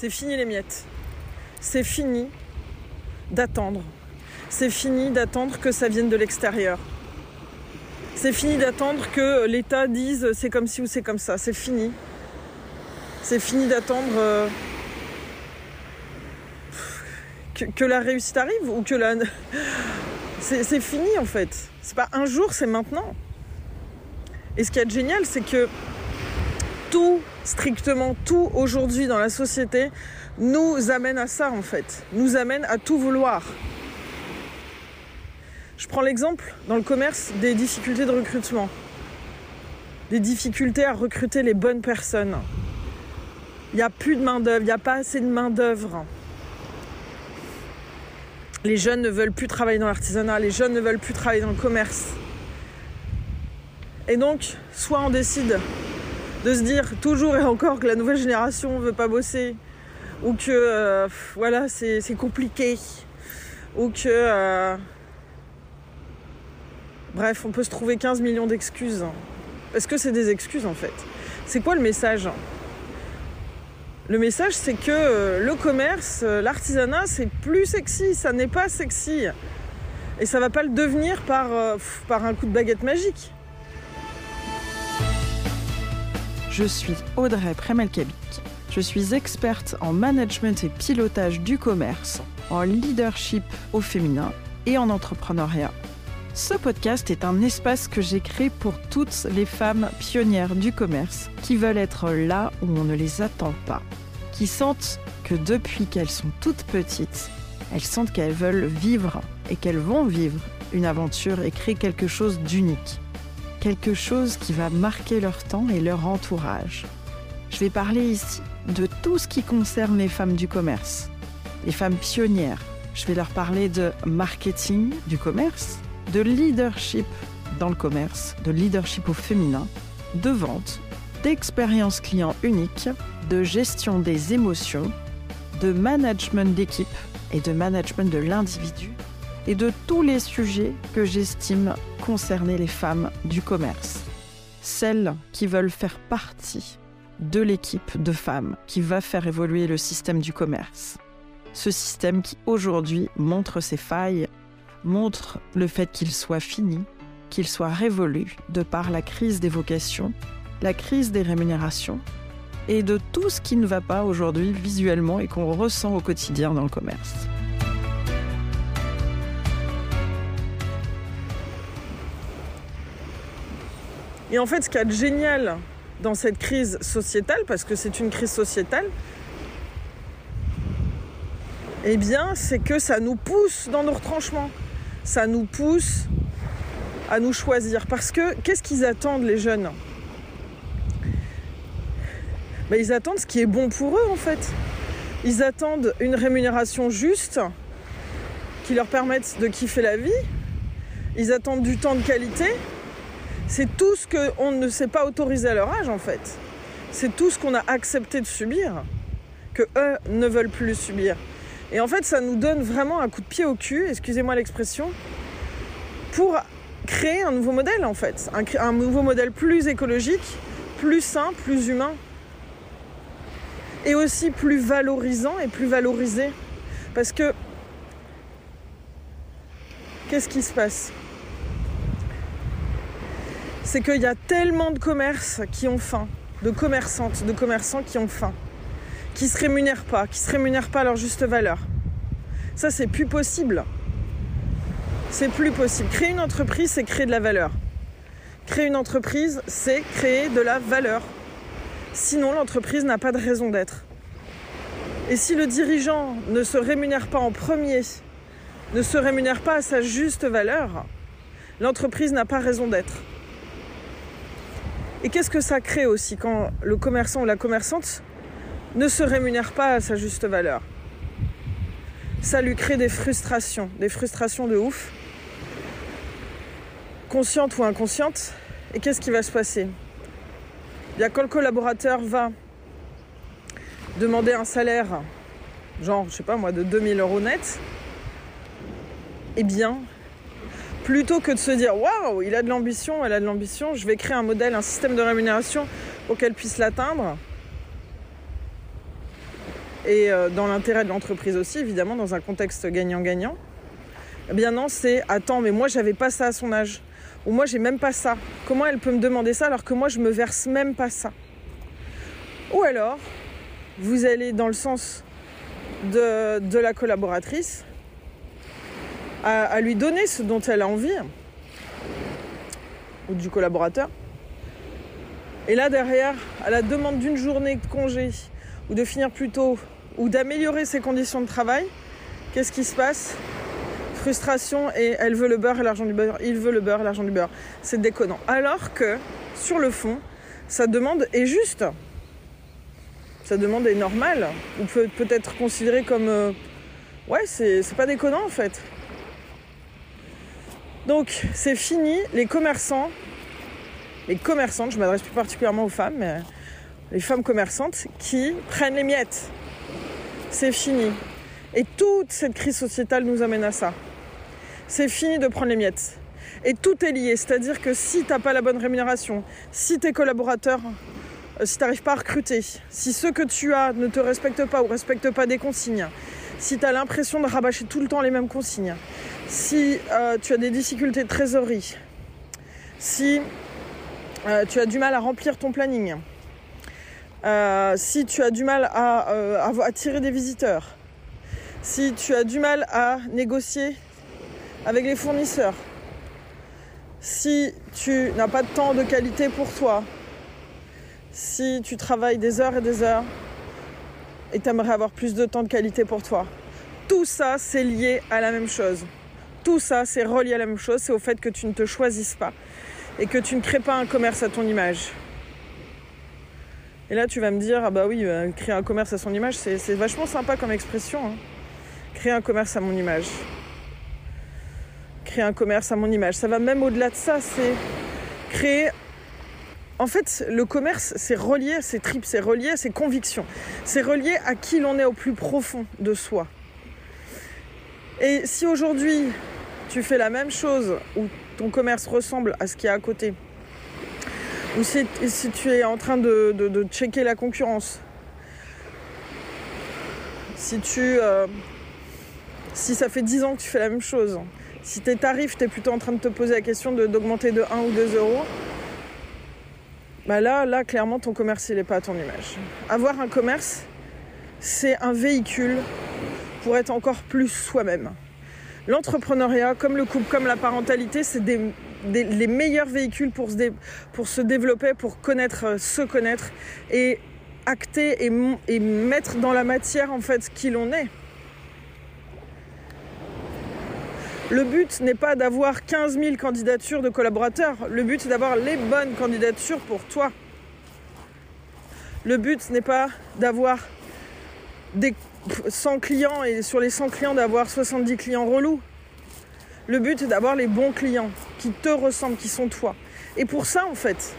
C'est fini les miettes. C'est fini d'attendre. C'est fini d'attendre que ça vienne de l'extérieur. C'est fini d'attendre que l'État dise c'est comme ci ou c'est comme ça. C'est fini. C'est fini d'attendre euh, que, la réussite arrive ou que la. C'est fini en fait. C'est pas un jour, c'est maintenant. Et ce qui est génial, c'est que tout, strictement tout aujourd'hui dans la société, nous amène à ça en fait. Nous amène à tout vouloir. Je prends l'exemple dans le commerce des difficultés de recrutement. Des difficultés à recruter les bonnes personnes. Il n'y a plus de main-d'œuvre, il n'y a pas assez de main-d'œuvre. Les jeunes ne veulent plus travailler dans l'artisanat, les jeunes ne veulent plus travailler dans le commerce. Et donc, soit on décide de se dire toujours et encore que la nouvelle génération ne veut pas bosser, ou que euh, voilà, c'est compliqué, ou que. euh, Bref, on peut se trouver 15 millions d'excuses. Parce que c'est des excuses en fait. C'est quoi le message? Le message, c'est que euh, le commerce, l'artisanat, c'est plus sexy, ça n'est pas sexy. Et ça va pas le devenir par, par un coup de baguette magique. Je suis Audrey Premelkabik. Je suis experte en management et pilotage du commerce, en leadership au féminin et en entrepreneuriat. Ce podcast est un espace que j'ai créé pour toutes les femmes pionnières du commerce qui veulent être là où on ne les attend pas, qui sentent que depuis qu'elles sont toutes petites, elles sentent qu'elles veulent vivre et qu'elles vont vivre une aventure et créer quelque chose d'unique quelque chose qui va marquer leur temps et leur entourage. Je vais parler ici de tout ce qui concerne les femmes du commerce, les femmes pionnières. Je vais leur parler de marketing du commerce, de leadership dans le commerce, de leadership au féminin, de vente, d'expérience client unique, de gestion des émotions, de management d'équipe et de management de l'individu et de tous les sujets que j'estime concerner les femmes du commerce. Celles qui veulent faire partie de l'équipe de femmes qui va faire évoluer le système du commerce. Ce système qui aujourd'hui montre ses failles, montre le fait qu'il soit fini, qu'il soit révolu de par la crise des vocations, la crise des rémunérations et de tout ce qui ne va pas aujourd'hui visuellement et qu'on ressent au quotidien dans le commerce. Et en fait, ce qu'il y a de génial dans cette crise sociétale, parce que c'est une crise sociétale, eh bien, c'est que ça nous pousse dans nos retranchements. Ça nous pousse à nous choisir. Parce que qu'est-ce qu'ils attendent, les jeunes? Ben, Ils attendent ce qui est bon pour eux, en fait. Ils attendent une rémunération juste qui leur permette de kiffer la vie. Ils attendent du temps de qualité. C'est tout ce qu'on ne s'est pas autorisé à leur âge, en fait. C'est tout ce qu'on a accepté de subir, que eux ne veulent plus subir. Et en fait, ça nous donne vraiment un coup de pied au cul, excusez-moi l'expression, pour créer un nouveau modèle, en fait. Un, un nouveau modèle plus écologique, plus sain, plus humain. Et aussi plus valorisant et plus valorisé. Parce que, qu'est-ce qui se passe? C'est qu'il y a tellement de commerces qui ont faim, de commerçantes, de commerçants qui ont faim, qui se rémunèrent pas, qui se rémunèrent pas à leur juste valeur. Ça, c'est plus possible. C'est plus possible. Créer une entreprise, c'est créer de la valeur. Créer une entreprise, c'est créer de la valeur. Sinon, l'entreprise n'a pas de raison d'être. Et si le dirigeant ne se rémunère pas en premier, ne se rémunère pas à sa juste valeur, l'entreprise n'a pas raison d'être. Et qu'est-ce que ça crée aussi quand le commerçant ou la commerçante ne se rémunère pas à sa juste valeur? Ça lui crée des frustrations, des frustrations de ouf, conscientes ou inconscientes. Et qu'est-ce qui va se passer? A quand le collaborateur va demander un salaire, genre, je sais pas moi, de 2000 euros net, eh bien, plutôt que de se dire waouh, il a de l'ambition, elle a de l'ambition, je vais créer un modèle, un système de rémunération pour qu'elle puisse l'atteindre. et euh, dans l'intérêt de l'entreprise aussi, évidemment, dans un contexte gagnant-gagnant. Eh bien non, c'est attends, mais moi j'avais pas ça à son âge. Ou moi j'ai même pas ça. Comment elle peut me demander ça alors que moi je me verse même pas ça? Ou alors, vous allez dans le sens de, de la collaboratrice à, lui donner ce dont elle a envie, ou du collaborateur. Et là derrière, à la demande d'une journée de congé, ou de finir plus tôt, ou d'améliorer ses conditions de travail, qu'est-ce qui se passe? Frustration et elle veut le beurre et l'argent du beurre, il veut le beurre et l'argent du beurre. C'est déconnant. Alors que, sur le fond, sa demande est juste. Sa demande est normale, ou peut peut-être considérée comme... euh, ouais, c'est pas déconnant en fait. Donc, c'est fini, les commerçants, les commerçantes, je m'adresse plus particulièrement aux femmes, mais les femmes commerçantes qui prennent les miettes. C'est fini. Et toute cette crise sociétale nous amène à ça. C'est fini de prendre les miettes. Et tout est lié, c'est-à-dire que si tu n'as pas la bonne rémunération, si tes collaborateurs, euh, si tu n'arrives pas à recruter, si ceux que tu as ne te respectent pas ou respectent pas des consignes, si tu as l'impression de rabâcher tout le temps les mêmes consignes, si euh, tu as des difficultés de trésorerie, si euh, tu as du mal à remplir ton planning, euh, si tu as du mal à, à attirer des visiteurs, si tu as du mal à négocier avec les fournisseurs, si tu n'as pas de temps de qualité pour toi, si tu travailles des heures et des heures et tu aimerais avoir plus de temps de qualité pour toi, tout ça c'est lié à la même chose. Tout ça c'est relié à la même chose, c'est au fait que tu ne te choisisses pas et que tu ne crées pas un commerce à ton image. Et là, tu vas me dire, ah bah oui, euh, créer un commerce à son image, c'est vachement sympa comme expression. hein. Créer un commerce à mon image. Créer un commerce à mon image. Ça va même au-delà de ça, c'est créer. En fait, le commerce, c'est relié à ses tripes, c'est relié à ses convictions. C'est relié à qui l'on est au plus profond de soi. Et si aujourd'hui, tu fais la même chose, ou ton commerce ressemble à ce qu'il y a à côté, ou si, tu es en train de, de- de checker la concurrence, si euh, ça fait 10 ans que tu fais la même chose, si tes tarifs, tu es plutôt en train de te poser la question de- d'augmenter de 1 ou 2 euros, bah là, là, clairement, ton commerce, il n'est pas à ton image. Avoir un commerce, c'est un véhicule pour être encore plus soi-même. L'entrepreneuriat, comme le couple, comme la parentalité, c'est les meilleurs véhicules pour se, développer, pour connaître, euh, se connaître et acter et, mettre dans la matière en fait qui l'on est. Le but n'est pas d'avoir 15 000 candidatures de collaborateurs. Le but, c'est d'avoir les bonnes candidatures pour toi. Le but n'est pas d'avoir des 100 clients et sur les 100 clients d'avoir 70 clients relous. Le but est d'avoir les bons clients qui te ressemblent, qui sont toi. Et pour ça, en fait,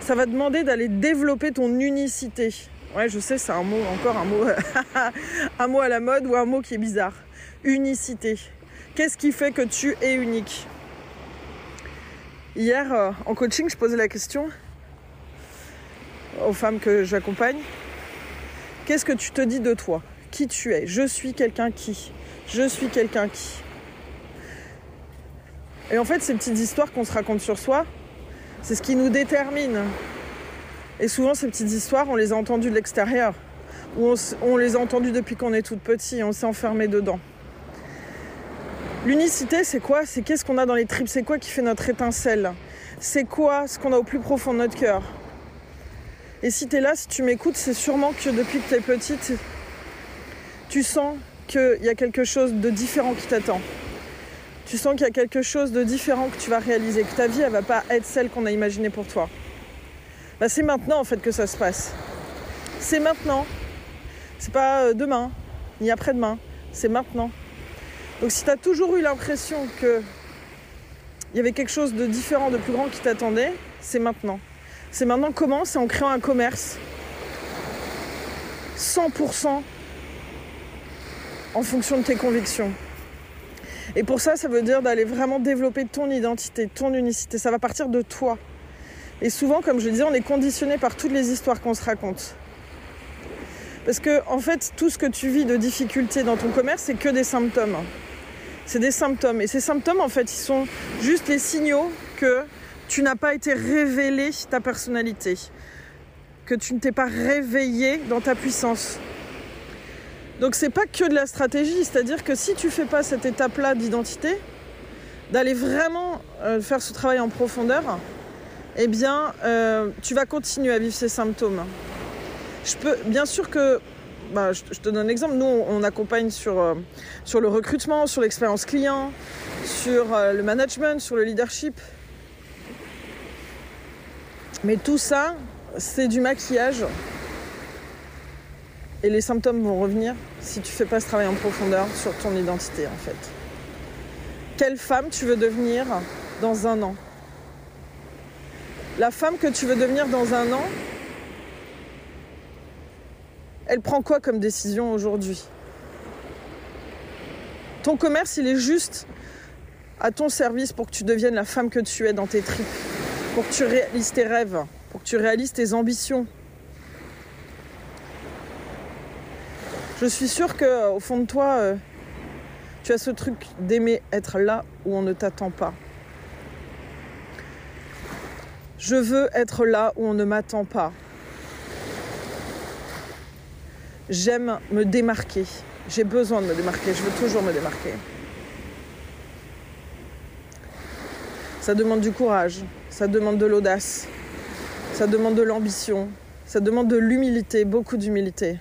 ça va demander d'aller développer ton unicité. Ouais, je sais, c'est un mot, encore un mot, un mot à la mode ou un mot qui est bizarre. Unicité. Qu'est-ce qui fait que tu es unique? Hier, euh, en coaching, je posais la question aux femmes que j'accompagne. Qu'est-ce que tu te dis de toi? Qui tu es. Je suis quelqu'un qui. Je suis quelqu'un qui. Et en fait, ces petites histoires qu'on se raconte sur soi, c'est ce qui nous détermine. Et souvent, ces petites histoires, on les a entendues de l'extérieur. Ou on, les a entendues depuis qu'on est toute petit, on s'est enfermé dedans. L'unicité, c'est quoi? C'est qu'est-ce qu'on a dans les tripes? C'est quoi qui fait notre étincelle? C'est quoi ce qu'on a au plus profond de notre cœur? Et si tu es là, si tu m'écoutes, c'est sûrement que depuis que tu es petite, tu sens qu'il y a quelque chose de différent qui t'attend. Tu sens qu'il y a quelque chose de différent que tu vas réaliser, que ta vie, elle va pas être celle qu'on a imaginée pour toi. Bah, c'est maintenant en fait que ça se passe. C'est maintenant. C'est pas euh, demain, ni après-demain. C'est maintenant. Donc si tu as toujours eu l'impression que il y avait quelque chose de différent, de plus grand qui t'attendait, c'est maintenant. C'est maintenant comment? C'est en créant un commerce 100% en fonction de tes convictions. Et pour ça, ça veut dire d'aller vraiment développer ton identité, ton unicité. Ça va partir de toi. Et souvent, comme je disais, on est conditionné par toutes les histoires qu'on se raconte. Parce que en fait, tout ce que tu vis de difficulté dans ton commerce, c'est que des symptômes. C'est des symptômes. Et ces symptômes, en fait, ils sont juste les signaux que tu n'as pas été révélé ta personnalité, que tu ne t'es pas réveillé dans ta puissance. Donc c'est pas que de la stratégie, c'est-à-dire que si tu fais pas cette étape-là d'identité, d'aller vraiment euh, faire ce travail en profondeur, eh bien, euh, tu vas continuer à vivre ces symptômes. Je peux, bien sûr que, bah, je, te donne un exemple. Nous, on, accompagne sur, euh, sur le recrutement, sur l'expérience client, sur le management, sur le leadership. Mais tout ça, c'est du maquillage. Et les symptômes vont revenir si tu fais pas ce travail en profondeur sur ton identité en fait. Quelle femme tu veux devenir dans un an? La femme que tu veux devenir dans un an, elle prend quoi comme décision aujourd'hui? Ton commerce, il est juste à ton service pour que tu deviennes la femme que tu es dans tes tripes pour que tu réalises tes rêves, pour que tu réalises tes ambitions. Je suis sûre que au fond de toi, euh, tu as ce truc d'aimer être là où on ne t'attend pas. Je veux être là où on ne m'attend pas. J'aime me démarquer. J'ai besoin de me démarquer. Je veux toujours me démarquer. Ça demande du courage, ça demande de l'audace, ça demande de l'ambition, ça demande de l'humilité, beaucoup d'humilité.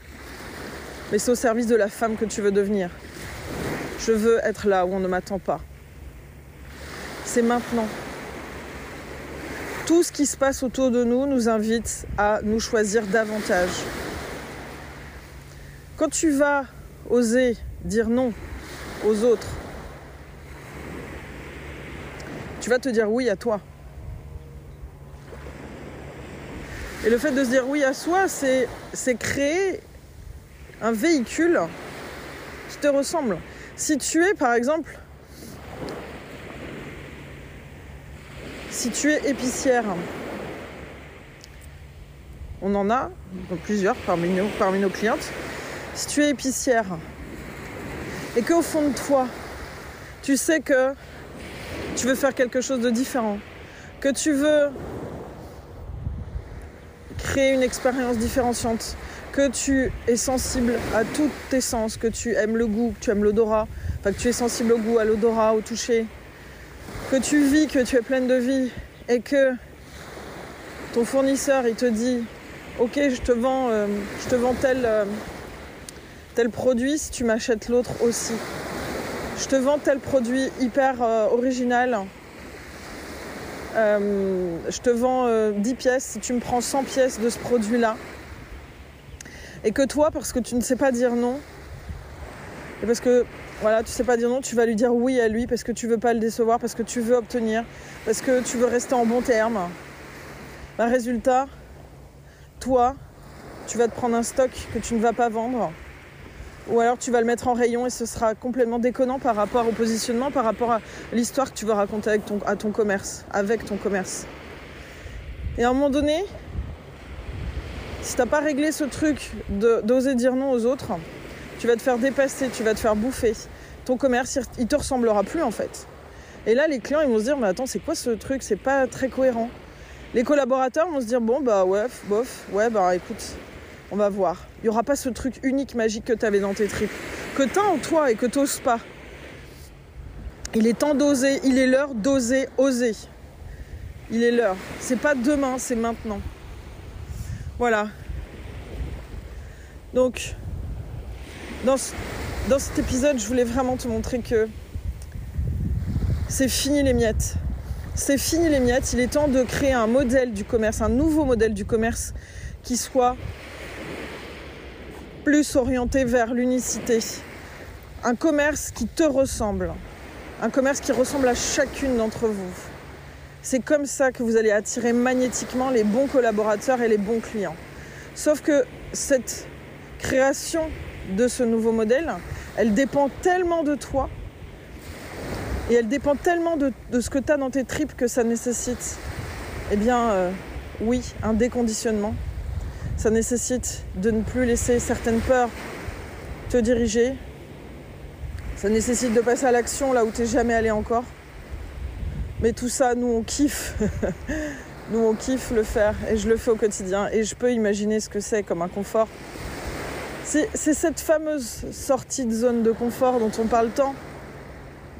Mais c'est au service de la femme que tu veux devenir. Je veux être là où on ne m'attend pas. C'est maintenant. Tout ce qui se passe autour de nous nous invite à nous choisir davantage. Quand tu vas oser dire non aux autres, tu vas te dire oui à toi. Et le fait de se dire oui à soi, c'est, créer un véhicule qui te ressemble. Si tu es, par exemple, si tu es épicière, on en a plusieurs parmi nos, parmi nos clientes. Si tu es épicière et qu'au fond de toi, tu sais que tu veux faire quelque chose de différent, que tu veux créer une expérience différenciante, que tu es sensible à tous tes sens, que tu aimes le goût, que tu aimes l'odorat, enfin que tu es sensible au goût, à l'odorat, au toucher, que tu vis, que tu es pleine de vie et que ton fournisseur il te dit ok je te vends, euh, je te vends tel, euh, tel produit si tu m'achètes l'autre aussi. Je te vends tel produit hyper euh, original je te vends 10 euh, pièces si tu me prends 100 pièces de ce produit-là. Et que toi, parce que tu ne sais pas dire non, et parce que voilà, tu sais pas dire non, tu vas lui dire oui à lui parce que tu veux pas le décevoir, parce que tu veux obtenir, parce que tu veux rester en bon terme. Bah, résultat, toi, tu vas te prendre un stock que tu ne vas pas vendre ou alors tu vas le mettre en rayon et ce sera complètement déconnant par rapport au positionnement, par rapport à l'histoire que tu veux raconter à ton commerce, avec ton commerce. Et à un moment donné, si t'as pas réglé ce truc d'oser dire non aux autres, tu vas te faire dépasser, tu vas te faire bouffer. Ton commerce, il te ressemblera plus en fait. Et là, les clients, ils vont se dire, mais attends, c'est quoi ce truc? C'est pas très cohérent. Les collaborateurs vont se dire, bon, bah ouais, bof, ouais, bah écoute, on va voir. Il n'y aura pas ce truc unique, magique que tu avais dans tes tripes, que tu as en toi et que tu pas. Il est temps d'oser, il est l'heure d'oser, oser. Il est l'heure. C'est pas demain, c'est maintenant. Voilà. Donc, dans, cet épisode, je voulais vraiment te montrer que c'est fini les miettes. C'est fini les miettes. Il est temps de créer un modèle du commerce, un nouveau modèle du commerce qui soit plus orienté vers l'unicité. Un commerce qui te ressemble. Un commerce qui ressemble à chacune d'entre vous. C'est comme ça que vous allez attirer magnétiquement les bons collaborateurs et les bons clients. Sauf que cette création de ce nouveau modèle, elle dépend tellement de toi et elle dépend tellement de, ce que tu as dans tes tripes que ça nécessite, eh bien, euh, oui, un déconditionnement, Ça nécessite de ne plus laisser certaines peurs te diriger. Ça nécessite de passer à l'action là où tu n'es jamais allé encore. Mais tout ça, nous, on kiffe. nous, on kiffe le faire et je le fais au quotidien. Et je peux imaginer ce que c'est comme un confort. C'est cette fameuse sortie de zone de confort dont on parle tant.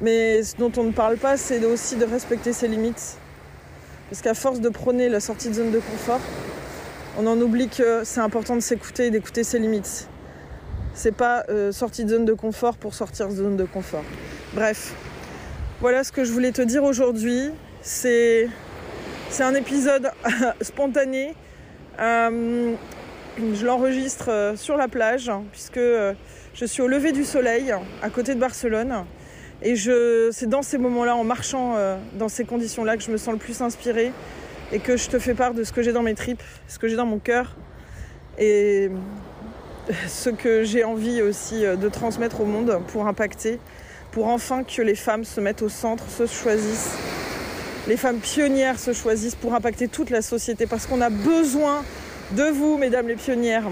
Mais ce dont on ne parle pas, c'est aussi de respecter ses limites. Parce qu'à force de prôner la sortie de zone de confort, on en oublie que c'est important de s'écouter et d'écouter ses limites. C'est pas euh, sortie de zone de confort pour sortir de zone de confort. Bref, voilà ce que je voulais te dire aujourd'hui. C'est, un épisode spontané. Euh, je l'enregistre euh, sur la plage puisque je suis au lever du soleil à côté de Barcelone. Et je, c'est dans ces moments-là, en marchant dans ces conditions-là, que je me sens le plus inspirée et que je te fais part de ce que j'ai dans mes tripes, ce que j'ai dans mon cœur et ce que j'ai envie aussi euh, de transmettre au monde pour impacter, pour enfin que les femmes se mettent au centre, se choisissent. Les femmes pionnières se choisissent pour impacter toute la société parce qu'on a besoin de vous, mesdames les pionnières.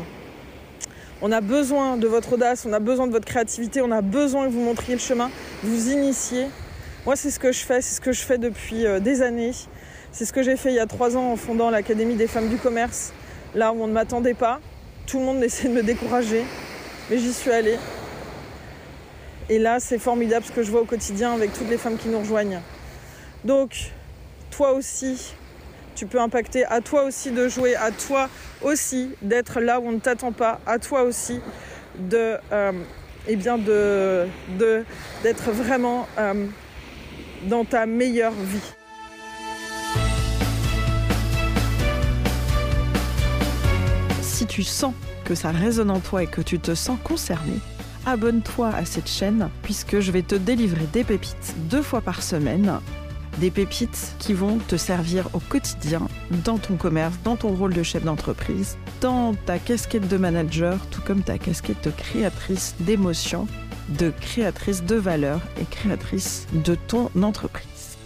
On a besoin de votre audace, on a besoin de votre créativité, on a besoin que vous montriez le chemin, vous initiez. Moi, c'est ce que je fais, c'est ce que je fais depuis euh, des années. C'est ce que j'ai fait il y a trois ans en fondant l'Académie des femmes du commerce, là où on ne m'attendait pas. Tout le monde essaie de me décourager, mais j'y suis allée. Et là, c'est formidable ce que je vois au quotidien avec toutes les femmes qui nous rejoignent. Donc, toi aussi, tu peux impacter, à toi aussi de jouer, à toi aussi d'être là où on ne t'attend pas, à toi aussi de, euh, eh d'être vraiment euh, dans ta meilleure vie. si tu sens que ça résonne en toi et que tu te sens concerné, abonne-toi à cette chaîne puisque je vais te délivrer des pépites deux fois par semaine. Des pépites qui vont te servir au quotidien dans ton commerce, dans ton rôle de chef d'entreprise, dans ta casquette de manager, tout comme ta casquette de créatrice d'émotions, de créatrice de valeur et créatrice de ton entreprise.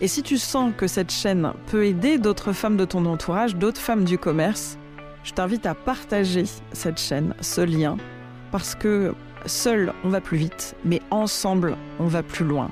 Et si tu sens que cette chaîne peut aider d'autres femmes de ton entourage, d'autres femmes du commerce, je t'invite à partager cette chaîne, ce lien, parce que seul on va plus vite, mais ensemble on va plus loin.